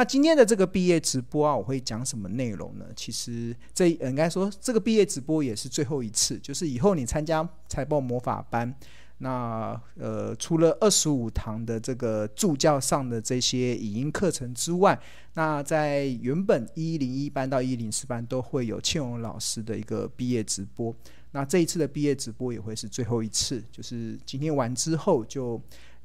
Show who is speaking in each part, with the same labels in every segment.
Speaker 1: 那今天的这个毕业直播啊，我会讲什么内容呢？其实这应该说这个毕业直播也是最后一次，就是以后你参加财报魔法班。那呃，除了二十五堂的这个助教上的这些语音课程之外，那在原本一零一班到一零四班都会有庆荣老师的一个毕业直播。那这一次的毕业直播也会是最后一次，就是今天完之后，就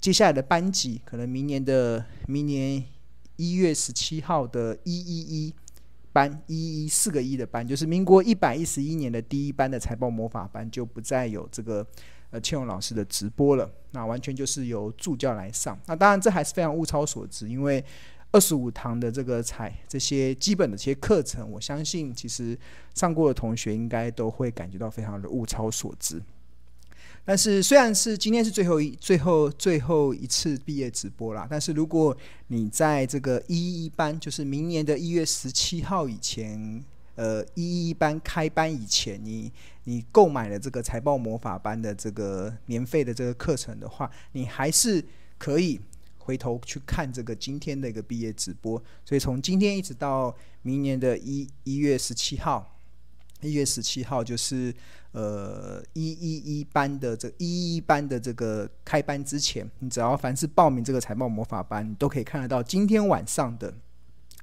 Speaker 1: 接下来的班级可能明年的明年一月十七号的一一一班一一四个一的班，就是民国一百一十一年的第一班的财报魔法班就不再有这个。呃，庆荣老师的直播了，那完全就是由助教来上。那当然，这还是非常物超所值，因为二十五堂的这个采这些基本的这些课程，我相信其实上过的同学应该都会感觉到非常的物超所值。但是，虽然是今天是最后一、最后、最后一次毕业直播啦，但是如果你在这个一一班，就是明年的一月十七号以前。呃，一一班开班以前，你你购买了这个财报魔法班的这个年费的这个课程的话，你还是可以回头去看这个今天的一个毕业直播。所以从今天一直到明年的一一月十七号，一月十七号就是呃一一一班的这一一班的这个开班之前，你只要凡是报名这个财报魔法班，你都可以看得到今天晚上的。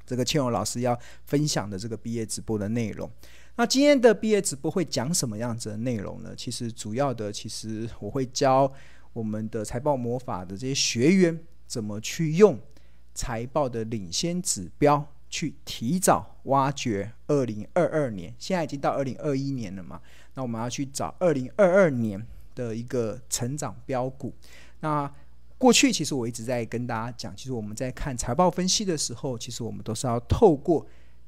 Speaker 1: 这个倩荣老师要分享的这个毕业直播的内容，那今天的毕业直播会讲什么样子的内容呢？其实主要的，其实我会教我们的财报魔法的这些学员怎么去用财报的领先指标去提早挖掘二零二二年。现在已经到二零二一年了嘛，那我们要去找二零二二年的一个成长标股。那过去其实我一直在跟大家讲，其实我们在看财报分析的时候，其实我们都是要透过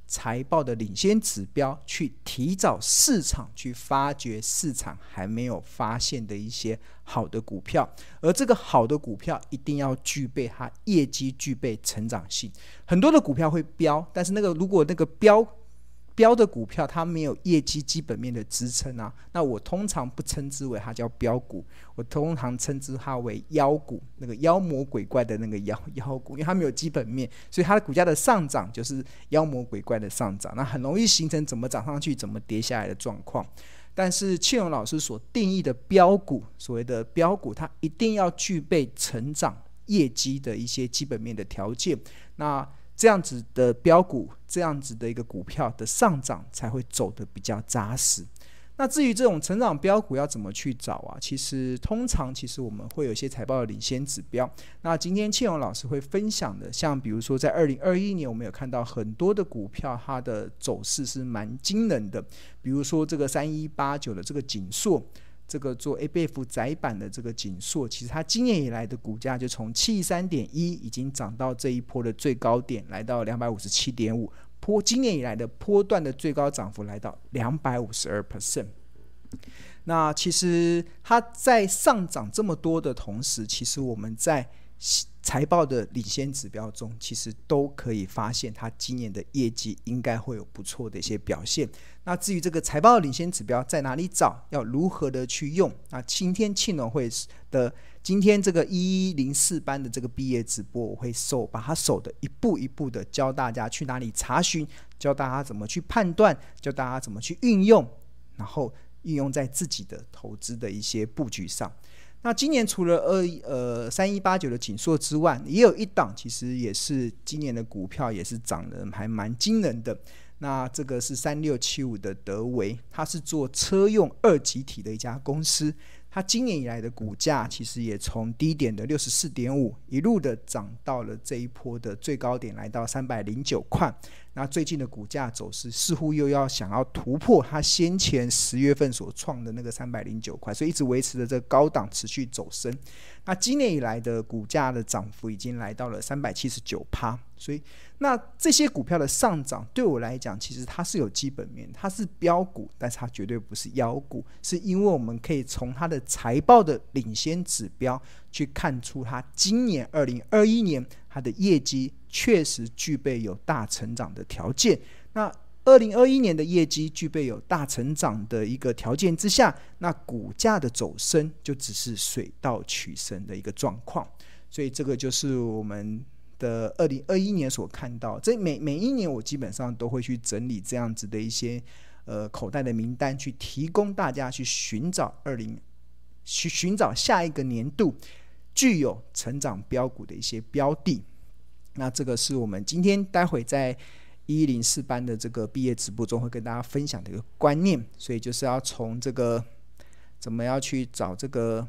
Speaker 1: 财报的领先指标去提早市场去发掘市场还没有发现的一些好的股票，而这个好的股票一定要具备它业绩具备成长性。很多的股票会飙，但是那个如果那个飙。标的股票它没有业绩基本面的支撑啊，那我通常不称之为它叫标股，我通常称之它为妖股，那个妖魔鬼怪的那个妖妖股，因为它没有基本面，所以它的股价的上涨就是妖魔鬼怪的上涨，那很容易形成怎么涨上去怎么跌下来的状况。但是庆荣老师所定义的标股，所谓的标股，它一定要具备成长业绩的一些基本面的条件。那这样子的标股，这样子的一个股票的上涨才会走得比较扎实。那至于这种成长标股要怎么去找啊？其实通常其实我们会有一些财报的领先指标。那今天庆荣老师会分享的，像比如说在二零二一年，我们有看到很多的股票，它的走势是蛮惊人的。比如说这个三一八九的这个锦硕。这个做 ABF 窄板的这个景硕，其实它今年以来的股价就从七十三点一已经涨到这一波的最高点，来到两百五十七点五，波今年以来的波段的最高涨幅来到两百五十二 percent。那其实它在上涨这么多的同时，其实我们在财报的领先指标中，其实都可以发现，它今年的业绩应该会有不错的一些表现。那至于这个财报领先指标在哪里找，要如何的去用？那今天庆荣会的今天这个一一零四班的这个毕业直播，我会手把它手的一步一步的教大家去哪里查询，教大家怎么去判断，教大家怎么去运用，然后运用在自己的投资的一些布局上。那今年除了二呃三一八九的景硕之外，也有一档其实也是今年的股票也是涨得还蛮惊人的。那这个是三六七五的德维，它是做车用二极体的一家公司。它今年以来的股价其实也从低点的六十四点五一路的涨到了这一波的最高点，来到三百零九块。那最近的股价走势似乎又要想要突破它先前十月份所创的那个三百零九块，所以一直维持着这个高档持续走升。那今年以来的股价的涨幅已经来到了三百七十九趴，所以。那这些股票的上涨，对我来讲，其实它是有基本面，它是标股，但是它绝对不是妖股，是因为我们可以从它的财报的领先指标去看出，它今年二零二一年它的业绩确实具备有大成长的条件。那二零二一年的业绩具备有大成长的一个条件之下，那股价的走升就只是水到渠成的一个状况。所以这个就是我们。的二零二一年所看到，这每每一年我基本上都会去整理这样子的一些呃口袋的名单，去提供大家去寻找二零去寻找下一个年度具有成长标股的一些标的。那这个是我们今天待会在一零四班的这个毕业直播中会跟大家分享的一个观念，所以就是要从这个怎么样去找这个。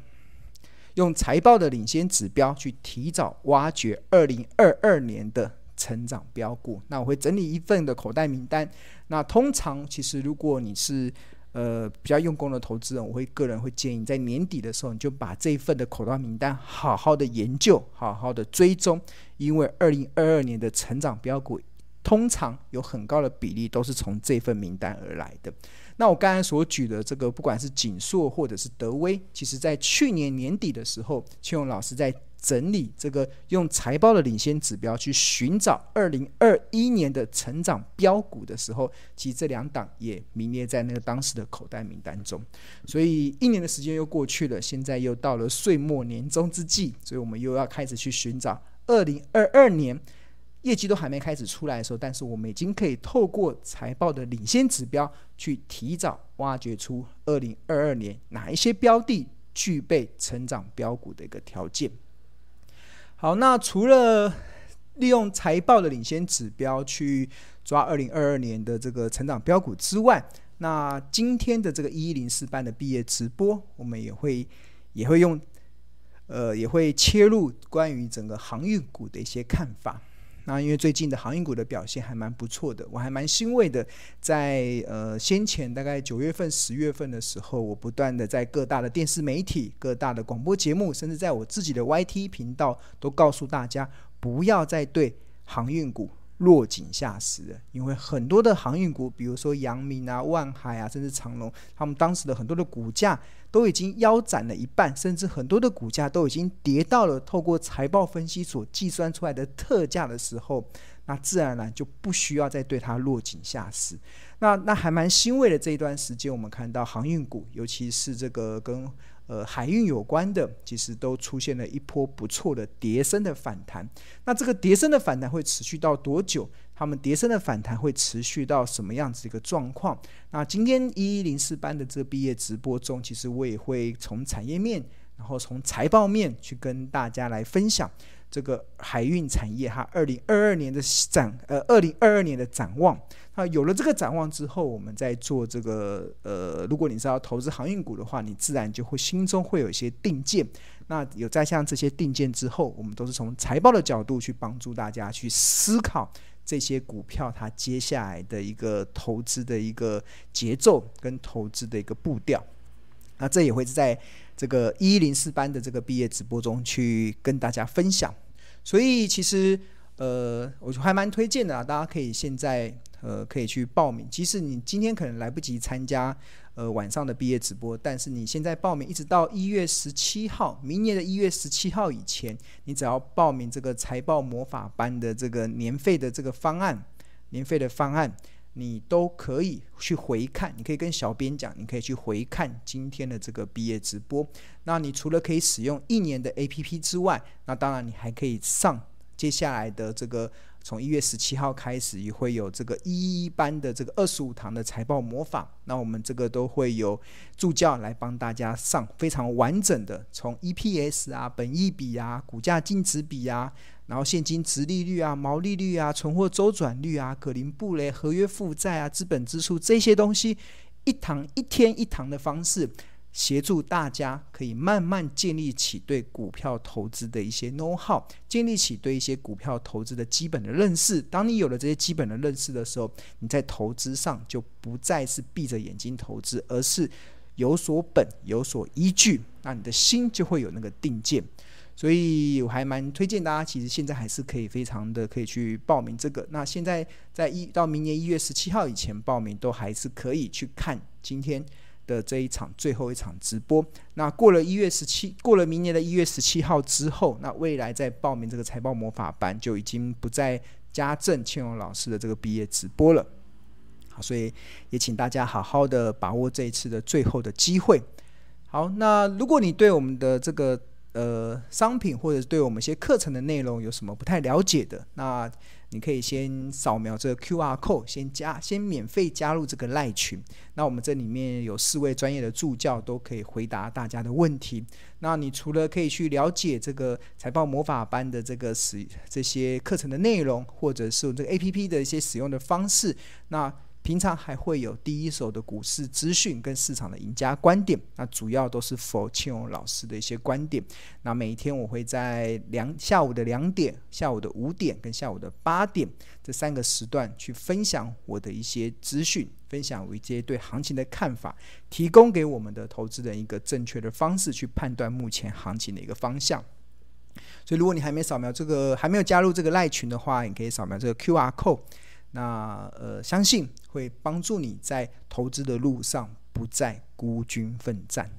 Speaker 1: 用财报的领先指标去提早挖掘二零二二年的成长标股。那我会整理一份的口袋名单。那通常其实如果你是呃比较用功的投资人，我会个人会建议在年底的时候，你就把这一份的口袋名单好好的研究，好好的追踪，因为二零二二年的成长标股通常有很高的比例都是从这份名单而来的。那我刚才所举的这个，不管是景硕或者是德威，其实在去年年底的时候，邱勇老师在整理这个用财报的领先指标去寻找二零二一年的成长标股的时候，其实这两档也名列在那个当时的口袋名单中。所以一年的时间又过去了，现在又到了岁末年终之际，所以我们又要开始去寻找二零二二年。业绩都还没开始出来的时候，但是我们已经可以透过财报的领先指标，去提早挖掘出二零二二年哪一些标的具备成长标股的一个条件。好，那除了利用财报的领先指标去抓二零二二年的这个成长标股之外，那今天的这个一一零四班的毕业直播，我们也会也会用呃也会切入关于整个航运股的一些看法。那因为最近的航运股的表现还蛮不错的，我还蛮欣慰的。在呃先前大概九月份、十月份的时候，我不断的在各大的电视媒体、各大的广播节目，甚至在我自己的 YT 频道，都告诉大家不要再对航运股落井下石了。因为很多的航运股，比如说阳明啊、万海啊，甚至长隆，他们当时的很多的股价。都已经腰斩了一半，甚至很多的股价都已经跌到了透过财报分析所计算出来的特价的时候，那自然而然就不需要再对它落井下石。那那还蛮欣慰的，这一段时间我们看到航运股，尤其是这个跟呃海运有关的，其实都出现了一波不错的叠升的反弹。那这个叠升的反弹会持续到多久？他们叠升的反弹会持续到什么样子一个状况？那今天一一零四班的这个毕业直播中，其实我也会从产业面，然后从财报面去跟大家来分享这个海运产业它二零二二年的展，呃，二零二二年的展望。那有了这个展望之后，我们再做这个，呃，如果你是要投资航运股的话，你自然就会心中会有一些定见。那有在像这些定见之后，我们都是从财报的角度去帮助大家去思考。这些股票它接下来的一个投资的一个节奏跟投资的一个步调，那这也会是在这个一一零四班的这个毕业直播中去跟大家分享。所以其实呃，我还蛮推荐的啊，大家可以现在呃可以去报名，即使你今天可能来不及参加。呃，晚上的毕业直播，但是你现在报名一直到一月十七号，明年的一月十七号以前，你只要报名这个财报魔法班的这个年费的这个方案，年费的方案，你都可以去回看，你可以跟小编讲，你可以去回看今天的这个毕业直播。那你除了可以使用一年的 APP 之外，那当然你还可以上接下来的这个。从一月十七号开始，也会有这个一一班的这个二十五堂的财报模仿。那我们这个都会有助教来帮大家上非常完整的，从 EPS 啊、本益比啊、股价净值比啊，然后现金殖利率啊、毛利率啊、存货周转率啊、可林布雷、合约负债啊、资本支出这些东西，一堂一天一堂的方式。协助大家可以慢慢建立起对股票投资的一些 know how，建立起对一些股票投资的基本的认识。当你有了这些基本的认识的时候，你在投资上就不再是闭着眼睛投资，而是有所本、有所依据。那你的心就会有那个定见。所以我还蛮推荐大家，其实现在还是可以非常的可以去报名这个。那现在在一到明年一月十七号以前报名，都还是可以去看今天。的这一场最后一场直播，那过了一月十七，过了明年的一月十七号之后，那未来再报名这个财报魔法班就已经不再加赠庆荣老师的这个毕业直播了。好，所以也请大家好好的把握这一次的最后的机会。好，那如果你对我们的这个呃商品或者对我们一些课程的内容有什么不太了解的，那你可以先扫描这个 QR code，先加，先免费加入这个赖群。那我们这里面有四位专业的助教，都可以回答大家的问题。那你除了可以去了解这个财报魔法班的这个使这些课程的内容，或者是这个 APP 的一些使用的方式，那平常还会有第一手的股市资讯跟市场的赢家观点，那主要都是傅庆荣老师的一些观点。那每一天我会在两下午的两点、下午的五点跟下午的八点这三个时段去分享我的一些资讯，分享我一些对行情的看法，提供给我们的投资人一个正确的方式去判断目前行情的一个方向。所以，如果你还没扫描这个，还没有加入这个赖群的话，你可以扫描这个 QR code。那呃，相信会帮助你在投资的路上不再孤军奋战。